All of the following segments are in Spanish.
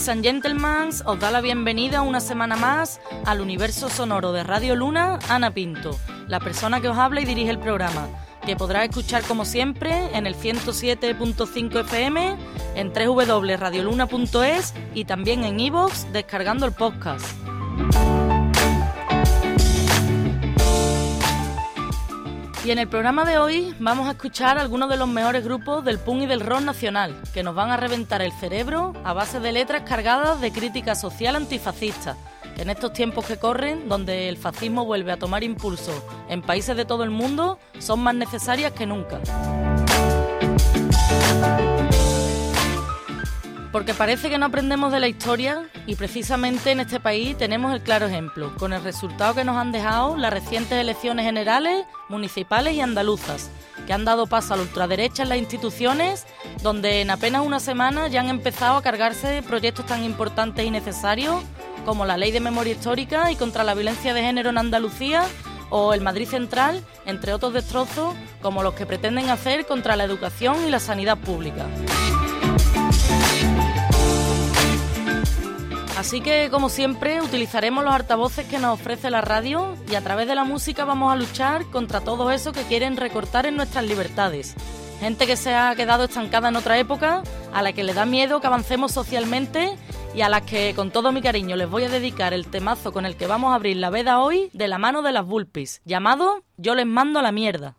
Ladies and gentlemen, os da la bienvenida una semana más al universo sonoro de Radio Luna, Ana Pinto, la persona que os habla y dirige el programa, que podrá escuchar como siempre en el 107.5 FM, en www.radioluna.es y también en iVoox descargando el podcast. Y en el programa de hoy vamos a escuchar algunos de los mejores grupos del punk y del rock nacional, que nos van a reventar el cerebro a base de letras cargadas de crítica social antifascista, en estos tiempos que corren, donde el fascismo vuelve a tomar impulso en países de todo el mundo, son más necesarias que nunca. Porque parece que no aprendemos de la historia y precisamente en este país tenemos el claro ejemplo, con el resultado que nos han dejado las recientes elecciones generales, municipales y andaluzas, que han dado paso a la ultraderecha en las instituciones, donde en apenas una semana ya han empezado a cargarse proyectos tan importantes y necesarios como la Ley de Memoria Histórica y contra la violencia de género en Andalucía o el Madrid Central, entre otros destrozos como los que pretenden hacer contra la educación y la sanidad pública. Así que, como siempre, utilizaremos los altavoces que nos ofrece la radio y a través de la música vamos a luchar contra todo eso que quieren recortar en nuestras libertades. Gente que se ha quedado estancada en otra época, a la que le da miedo que avancemos socialmente y a las que con todo mi cariño les voy a dedicar el temazo con el que vamos a abrir la veda hoy de la mano de las Vulpis, llamado Yo les mando a la mierda.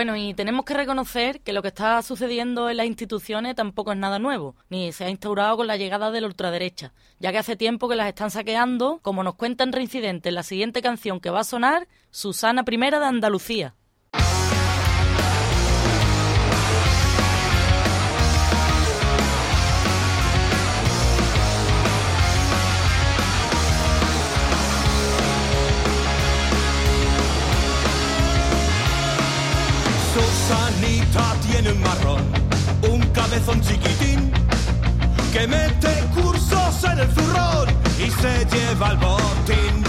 Bueno, y tenemos que reconocer que lo que está sucediendo en las instituciones tampoco es nada nuevo, ni se ha instaurado con la llegada de la ultraderecha, ya que hace tiempo que las están saqueando, como nos cuentan Reincidente en la siguiente canción que va a sonar, Susana I de Andalucía. Tiene un marrón, un cabezón chiquitín, que mete cursos en el zurrón y se lleva el botín.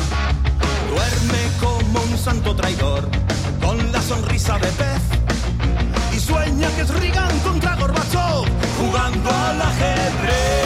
Duerme como un santo traidor, con la sonrisa de pez, y sueña que es Reagan contra Gorbachov, jugando al ajedrez.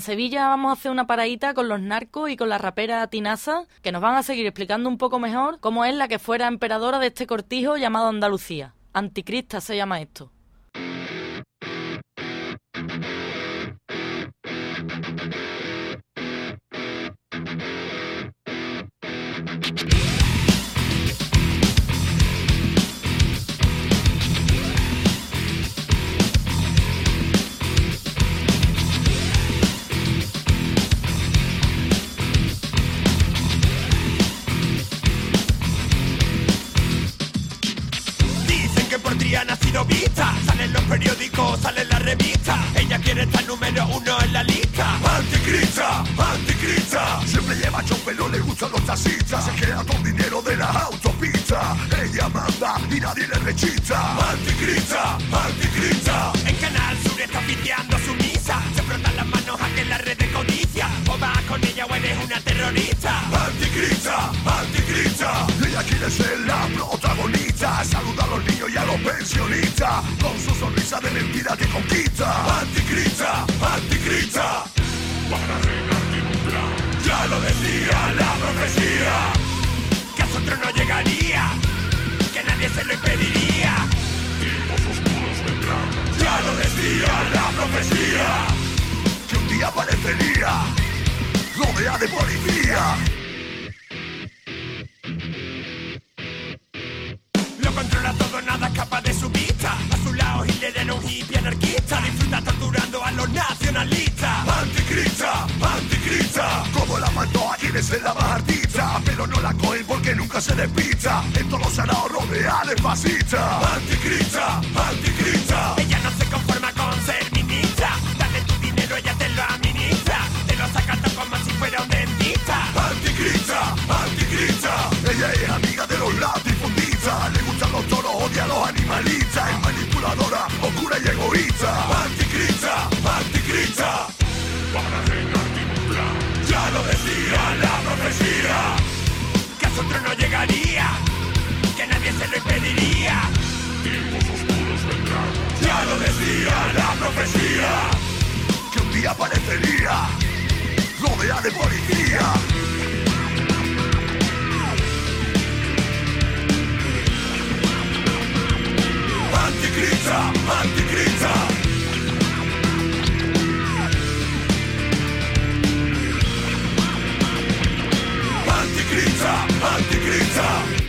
En Sevilla vamos a hacer una paradita con los narcos y con la rapera Tinaza, que nos van a seguir explicando un poco mejor cómo es la que fuera emperadora de este cortijo llamado Andalucía. Anticrista se llama esto. Ha sido vista. Salen los periódicos, sale la revista. Ella quiere estar número uno en la lista. Anticrista, anticrista. Siempre lleva chopelo, le gustan los taxistas. Se queda con dinero de la autopista. Ella manda y nadie le rechita. Anticrista, anticrista. En Canal Sur está piteando su misa. Se frotan las manos a que la red de codicia. O vas con ella o eres una terrorista. Anticrista, anticrista. Ella quiere ser la protagonista. Saluda a los niños y a los pensionistas. Con su sonrisa de mentira que conquista. Anticrista, anticrista. Para regarte un plan. Ya lo decía la profecía. Que a su trono llegaría. Que nadie se lo impediría. Tiempos oscuros vendrán. Ya lo decía la profecía. Que un día aparecería. Rodea de policía. derecha disfruta torturando a los nacionalistas. Anticrista, anticrista, como la mandó a quienes es la más. Pero no la cogen porque nunca se despista. Esto los hará rodear de fascista. Anticrista, anticrista, ella no se conforma con ser ministra. Dale tu dinero, ella te lo administra. Te lo saca como si fuera un dentista. Anticrista, anticrista, ella es amiga de los latifundistas. Le gustan los Decía la profecía. Que a su trono llegaría. Que nadie se lo impediría. Tiempos oscuros vendrán. Ya lo decía la profecía. Que un día aparecería. Rodea de policía. Anticrista, anticrista. Anticrista, anticrista.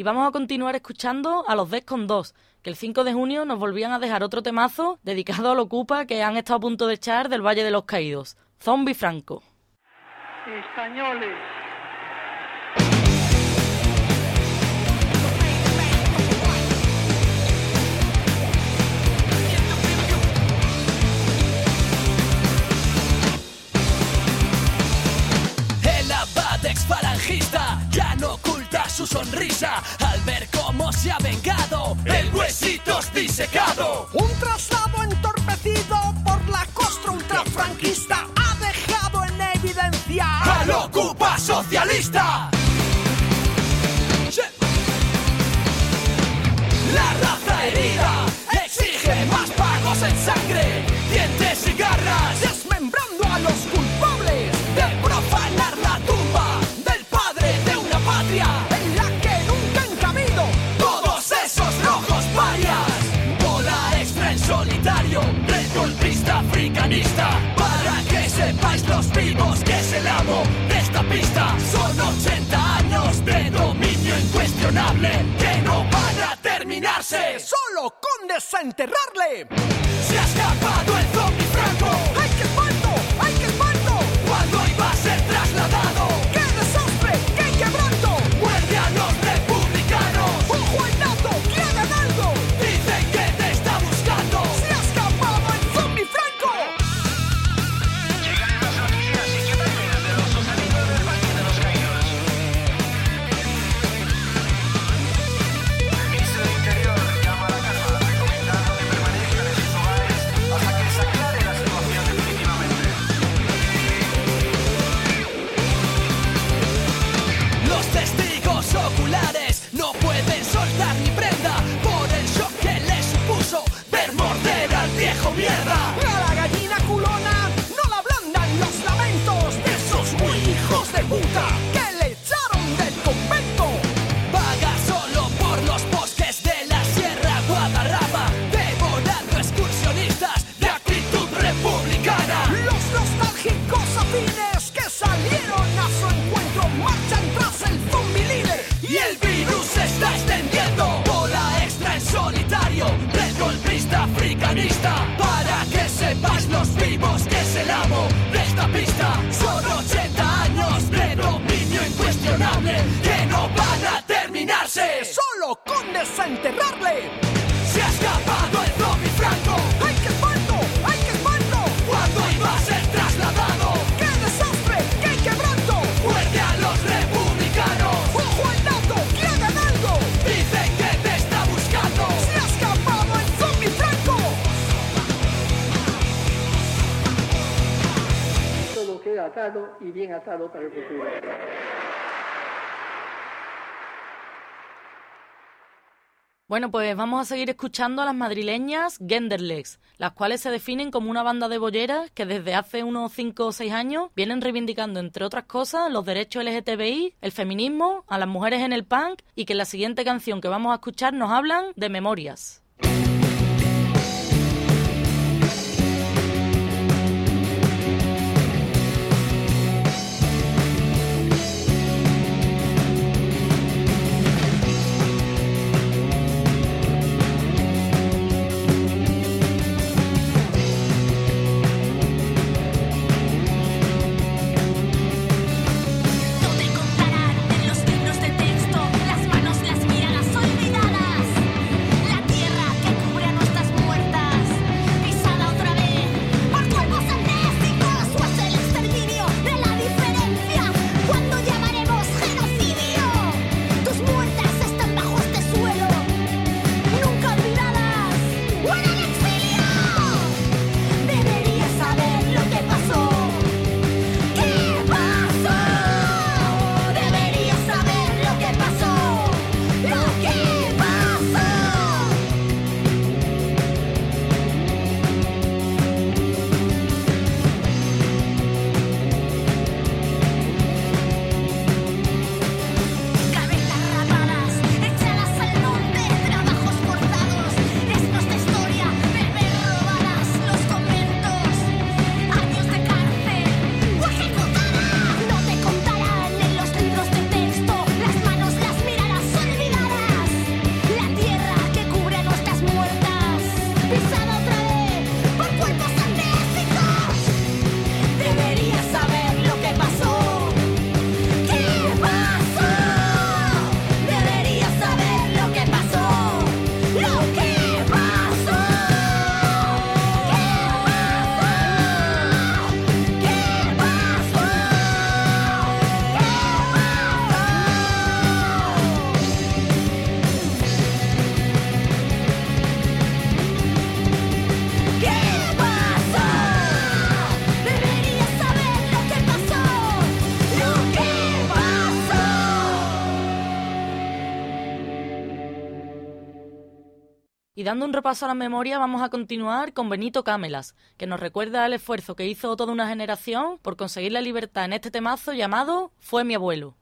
Y vamos a continuar escuchando a los Des con que el 5 de junio nos volvían a dejar otro temazo dedicado al Ocupa que han estado a punto de echar del Valle de los Caídos. Zombie Franco. Su sonrisa al ver cómo se ha vengado el huesitos disecado. Un traslado entorpecido por la costra ultrafranquista ha dejado en evidencia ¡Al ocupa socialista! La raza herida exige más pagos en sangre, Para que sepáis los vivos que es el amo de esta pista. Son 80 años de dominio incuestionable Que no van a terminarse. Solo con desenterrarle. Se ha escapado el zombie franco y bien atado para el futuro. Bueno, pues vamos a seguir escuchando a las madrileñas Genderlegs, las cuales se definen como una banda de bolleras que desde hace unos 5 o 6 años vienen reivindicando, entre otras cosas, los derechos LGTBI, el feminismo, a las mujeres en el punk y que en la siguiente canción que vamos a escuchar nos hablan de memorias. Dando un repaso a la memoria, vamos a continuar con Benito Cámelas, que nos recuerda el esfuerzo que hizo toda una generación por conseguir la libertad en este temazo llamado Fue mi abuelo.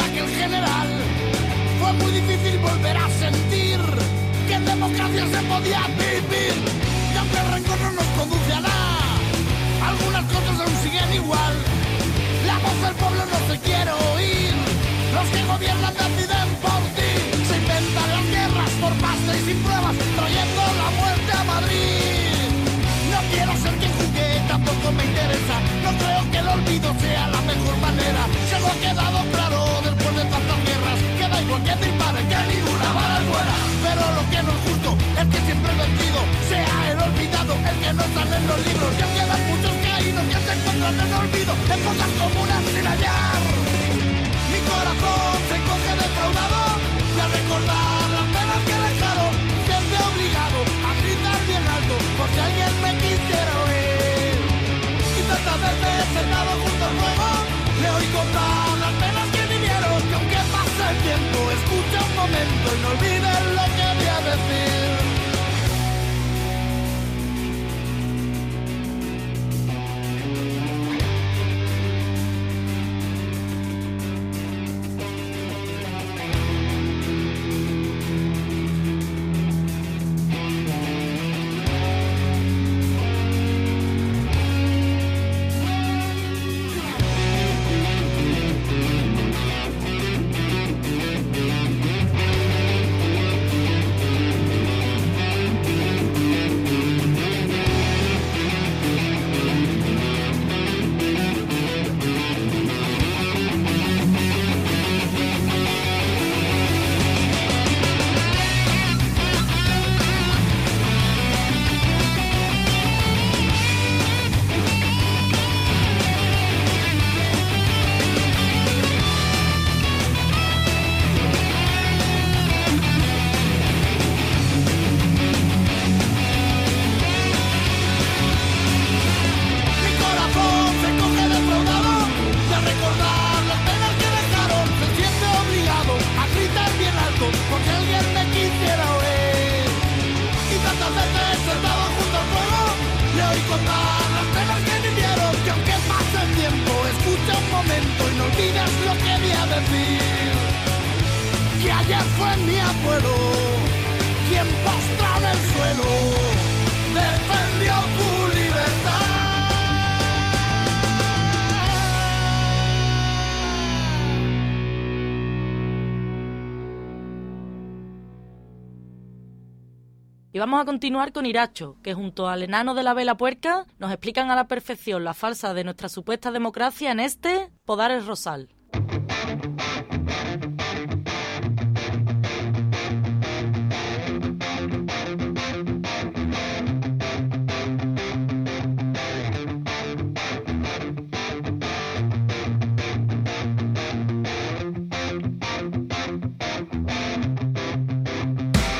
Aquel general. Fue muy difícil volver a sentir que en democracia se podía vivir. Aunque el rencor no nos conduce a nada, algunas cosas aún siguen igual. La voz del pueblo no se quiere oír. Los que gobiernan deciden por ti. Se inventan las guerras por pasta y sin pruebas, trayendo la muerte a Madrid. No quiero ser quien juzgue, tampoco me interesa. No creo que el olvido sea la mejor manera. Si algo ha quedado claro guerras, que igual que que ninguna bala buena. Pero lo que no es justo es que siempre el vencido sea el olvidado, el que no sale en los libros. Ya quedan muchos caídos que se encuentran en olvido, en fosas comunas sin hallar. Mi corazón se coge defraudado y recordar las penas que dejaron, siempre obligado a gritar bien alto por si alguien me quisiera oír. Y tantas veces sentado junto al fuego, le oí contar tiempo, escucha un momento y no olvides lo que voy a decir. Continuar con Iracho, que junto al enano de la vela puerca nos explican a la perfección la falsa de nuestra supuesta democracia en este Podares Rosal.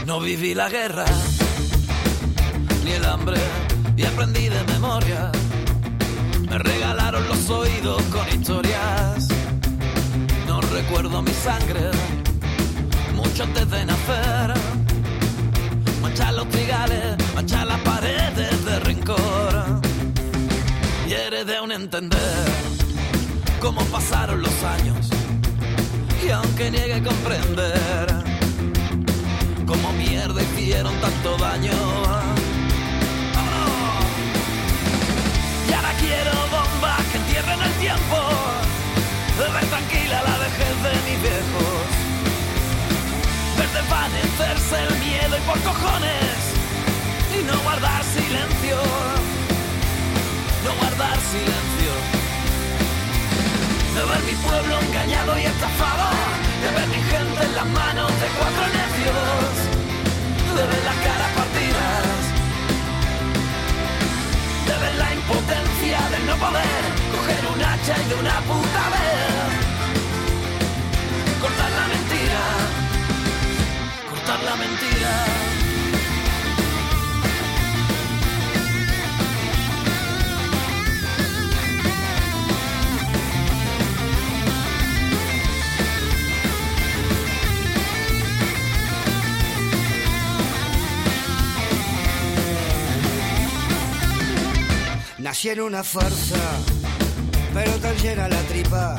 No viví la guerra, ni el hambre, y aprendí de memoria. Me regalaron los oídos con historias. No recuerdo mi sangre, mucho antes de nacer. Manchar los trigales, manchar las paredes de rencor. Y heredé un entender cómo pasaron los años. Y aunque niegue comprender como mierda hicieron tanto daño. Quiero bombas que entierren el tiempo, ver tranquila la vejez de mis viejos, ver desvanecerse el miedo y por cojones, y no guardar silencio, no guardar silencio. De ver mi pueblo engañado y estafado, de ver mi gente en las manos de cuatro necios, de ver las caras partidas, impotencia del no poder coger un hacha y de una puta vez cortar la mentira, cortar la mentira. En una farsa, pero tan llena la tripa.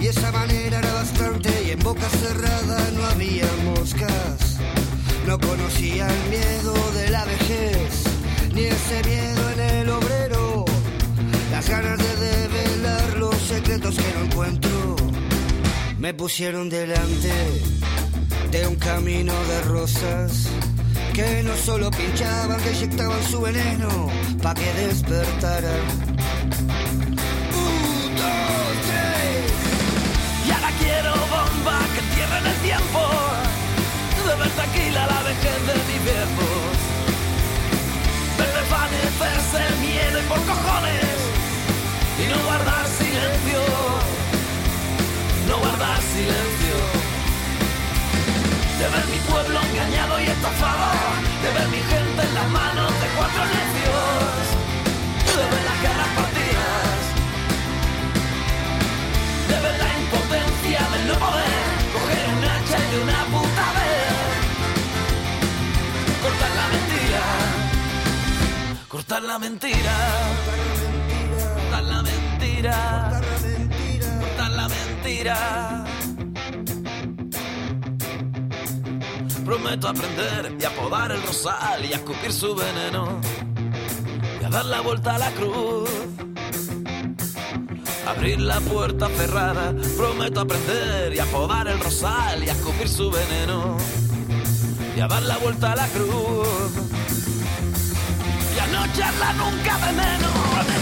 Y esa manera era bastante y en boca cerrada no había moscas. No conocía el miedo de la vejez, ni ese miedo en el obrero. Las ganas de develar los secretos que no encuentro. Me pusieron delante de un camino de rosas que no solo pinchaban, que inyectaban su veneno pa' que despertara. Un, dos, tres. Y ahora quiero bomba que entierren el tiempo. De tranquila la vejez de mis viejos. Ver desvanecerse el miedo y por cojones. Y no guardar silencio. No guardar silencio De ver mi pueblo engañado y estafado De ver mi gente en las manos de cuatro necios De ver las caras partidas de ver la impotencia del no poder coger un hacha y una puta vez cortar la mentira cortar la mentira cortar la mentira cortar la mentira prometo aprender y apodar el rosal y a escupir su veneno y a dar la vuelta a la cruz. Abrir la puerta cerrada, prometo aprender y a podar el rosal y a escupir su veneno y a dar la vuelta a la cruz. Y a no nunca de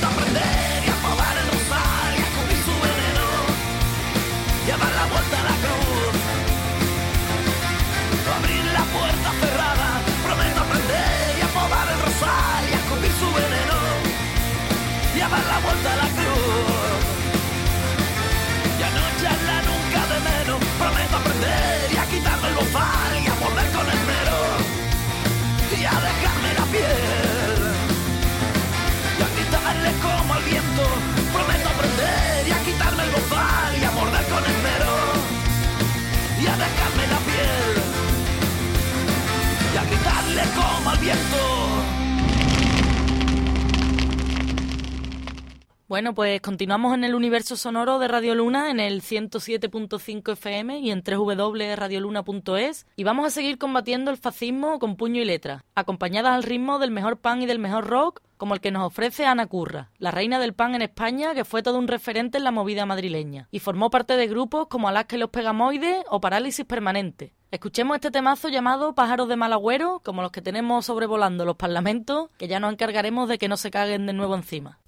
Bueno, pues continuamos en el universo sonoro de Radio Luna en el 107.5 FM y en www.radioluna.es y vamos a seguir combatiendo el fascismo con puño y letra, acompañadas al ritmo del mejor pan y del mejor rock, como el que nos ofrece Ana Curra, la reina del pan en España que fue todo un referente en la movida madrileña y formó parte de grupos como Alaska y los Pegamoides o Parálisis Permanente. Escuchemos este temazo llamado Pájaros de Malagüero, como los que tenemos sobrevolando los parlamentos, que ya nos encargaremos de que no se caguen de nuevo encima.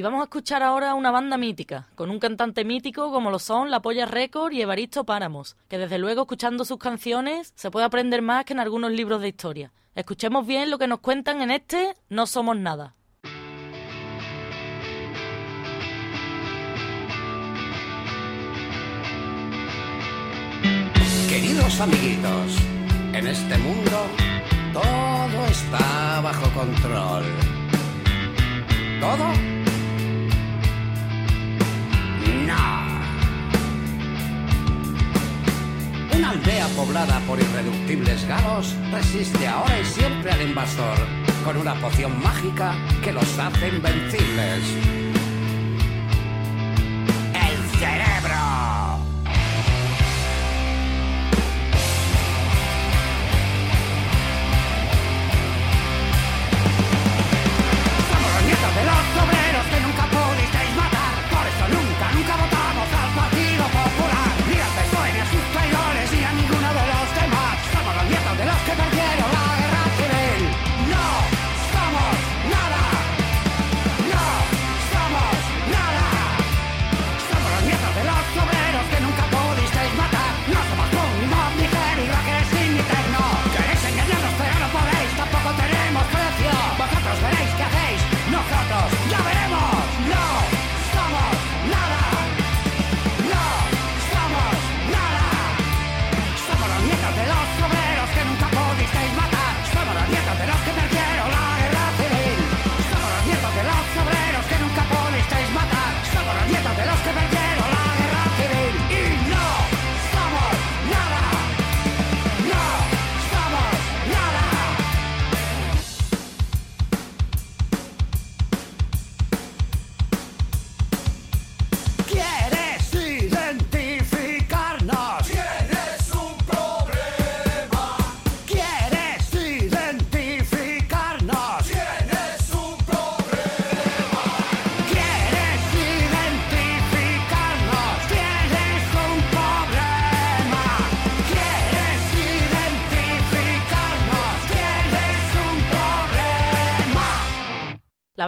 Y vamos a escuchar ahora una banda mítica, con un cantante mítico como lo son La Polla Record y Evaristo Páramos, que desde luego escuchando sus canciones se puede aprender más que en algunos libros de historia. Escuchemos bien lo que nos cuentan en este No Somos Nada. Queridos amiguitos, en este mundo todo está bajo control. ¿Todo? Una aldea poblada por irreductibles galos resiste ahora y siempre al invasor con una poción mágica que los hace invencibles.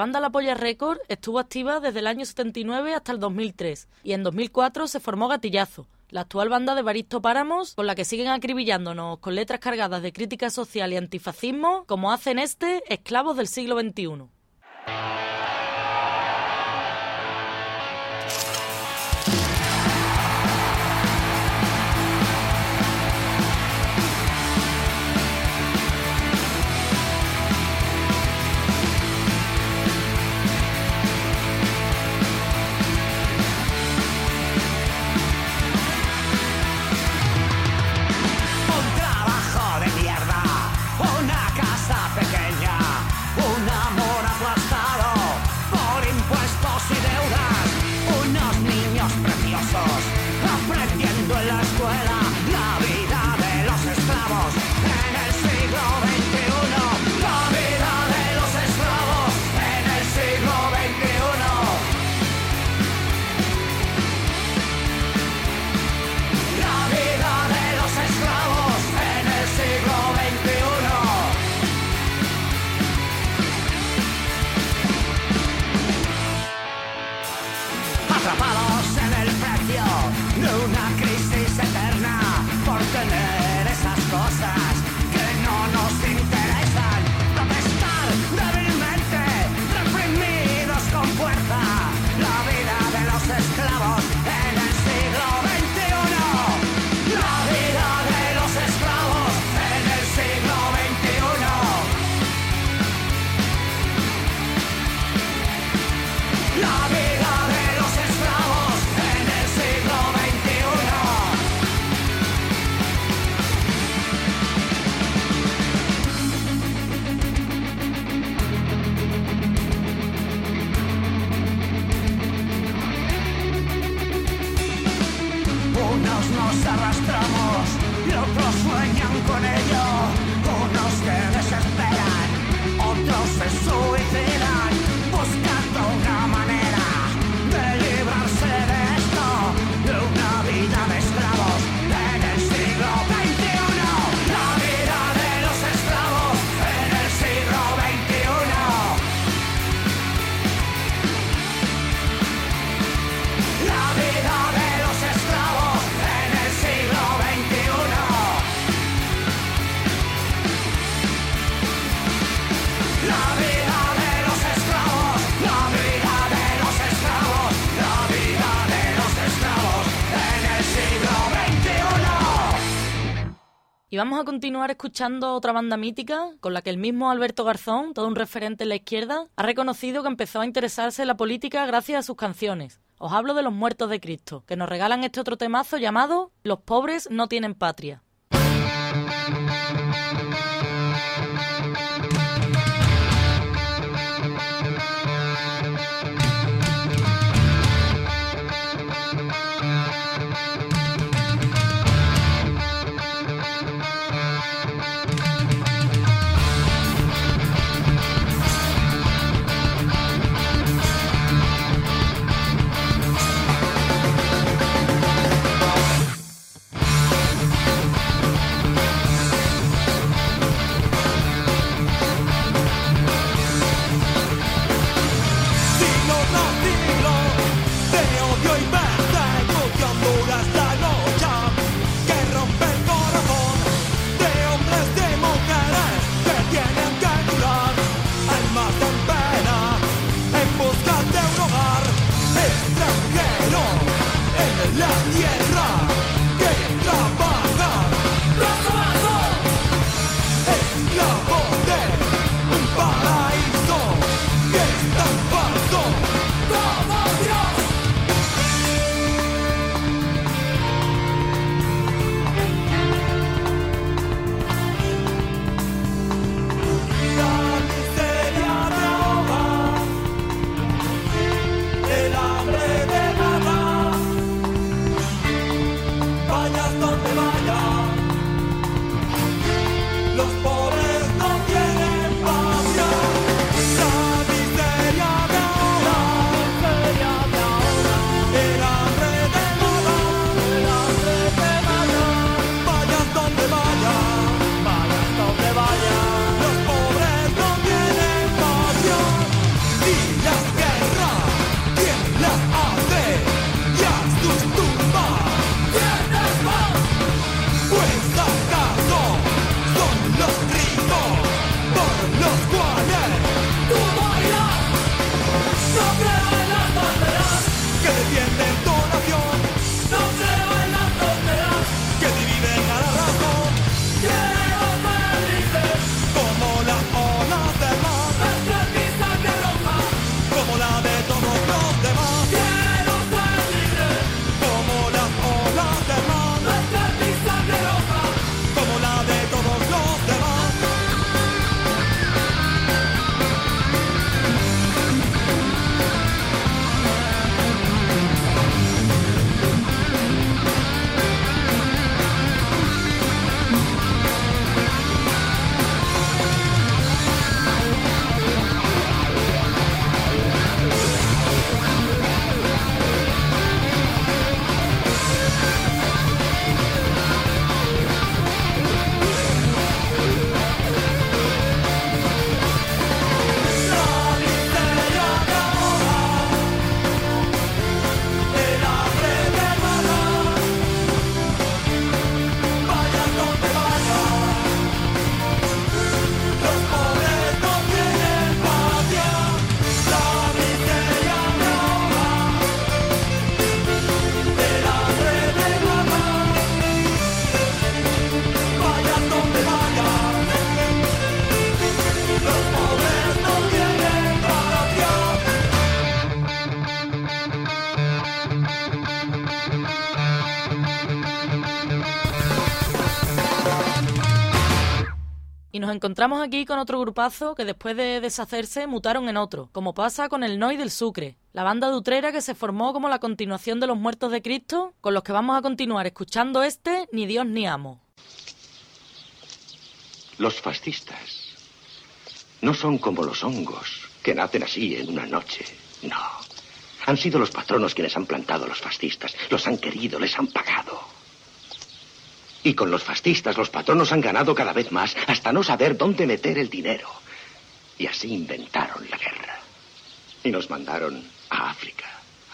banda La Polla Record estuvo activa desde el año 79 hasta el 2003 y en 2004 se formó Gatillazo, la actual banda de Baristo Páramos, con la que siguen acribillándonos con letras cargadas de crítica social y antifascismo, como hacen este Esclavos del siglo XXI. Vamos a continuar escuchando otra banda mítica con la que el mismo Alberto Garzón, todo un referente en la izquierda, ha reconocido que empezó a interesarse en la política gracias a sus canciones. Os hablo de los muertos de Cristo, que nos regalan este otro temazo llamado Los pobres no tienen patria. Encontramos aquí con otro grupazo que después de deshacerse mutaron en otro, como pasa con el Noi del Sucre, la banda de Utrera que se formó como la continuación de los Muertos de Cristo, con los que vamos a continuar escuchando este Ni Dios ni Amo. Los fascistas no son como los hongos, que nacen así en una noche. No. Han sido los patronos quienes han plantado a los fascistas. Los han querido, les han pagado. Y con los fascistas los patronos han ganado cada vez más hasta no saber dónde meter el dinero. Y así inventaron la guerra. Y nos mandaron a África,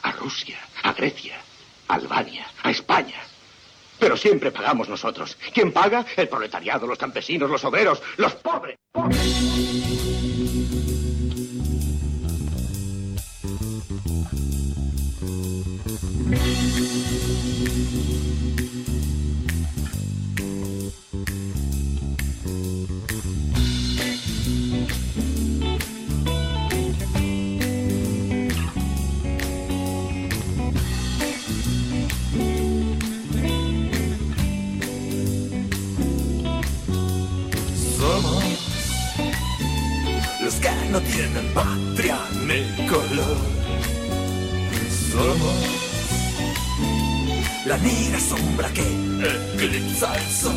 a Rusia, a Grecia, a Albania, a España. Pero siempre pagamos nosotros. ¿Quién paga? El proletariado, los campesinos, los obreros, los pobres. No tienen patria ni color. Somos la negra sombra que eclipsa el sol.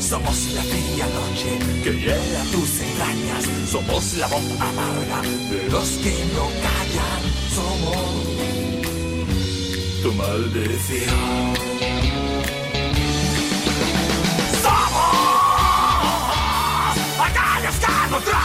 Somos la fría noche que hiela tus entrañas. Somos la voz amarga de los que no callan. Somos tu maldición. Somos aquellos que no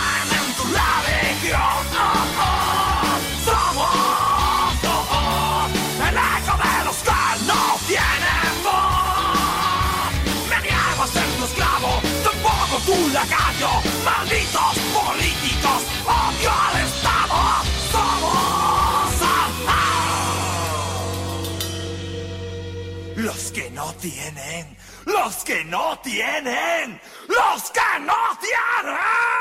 Malditos políticos, odio al Estado. Somos ah, ah. los que no tienen, los que no tienen, los que no tienen.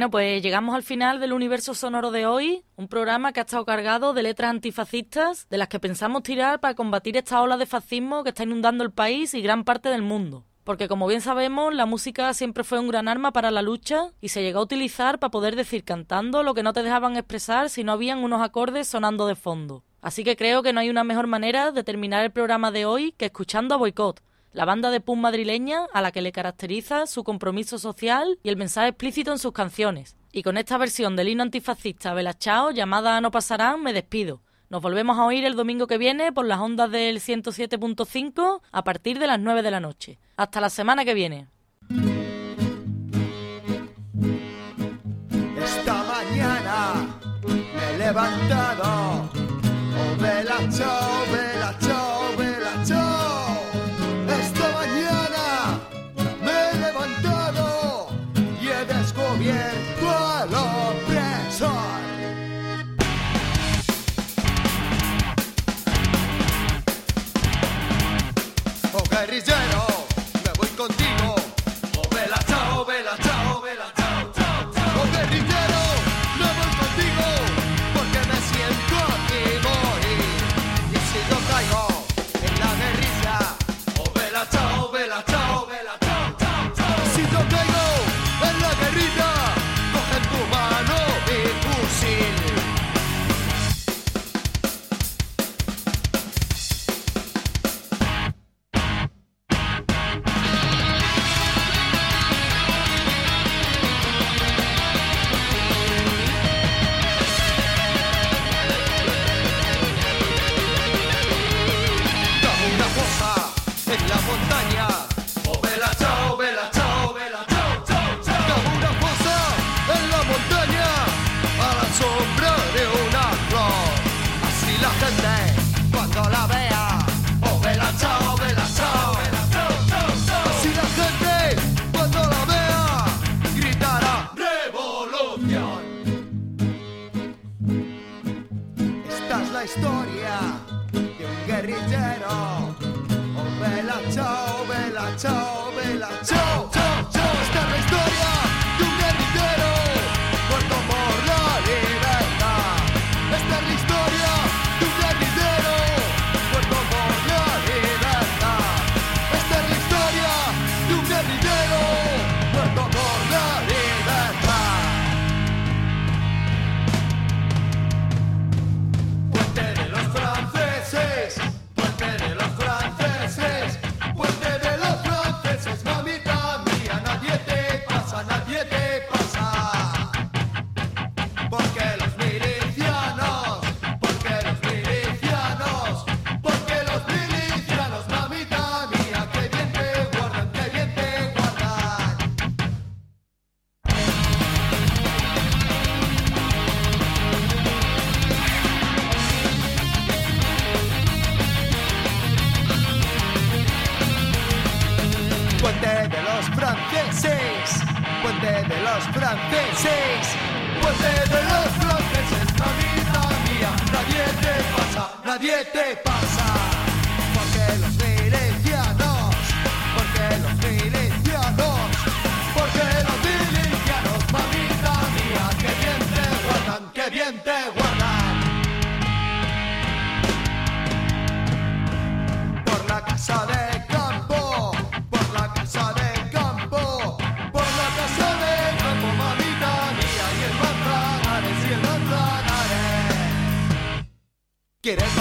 Bueno, pues llegamos al final del universo sonoro de hoy, un programa que ha estado cargado de letras antifascistas de las que pensamos tirar para combatir esta ola de fascismo que está inundando el país y gran parte del mundo. Porque como bien sabemos, la música siempre fue un gran arma para la lucha y se llegó a utilizar para poder decir cantando lo que no te dejaban expresar si no habían unos acordes sonando de fondo. Así que creo que no hay una mejor manera de terminar el programa de hoy que escuchando a Boicot, la banda de punk madrileña a la que le caracteriza su compromiso social y el mensaje explícito en sus canciones. Y con esta versión del himno antifascista Bella Chao llamada No pasarán, me despido. Nos volvemos a oír el domingo que viene por las ondas del 107.5 a partir de las 9 de la noche. Hasta la semana que viene. de los franceses. Fuerte de los franceses, mamita mía. Nadie te pasa, nadie te pasa. querendo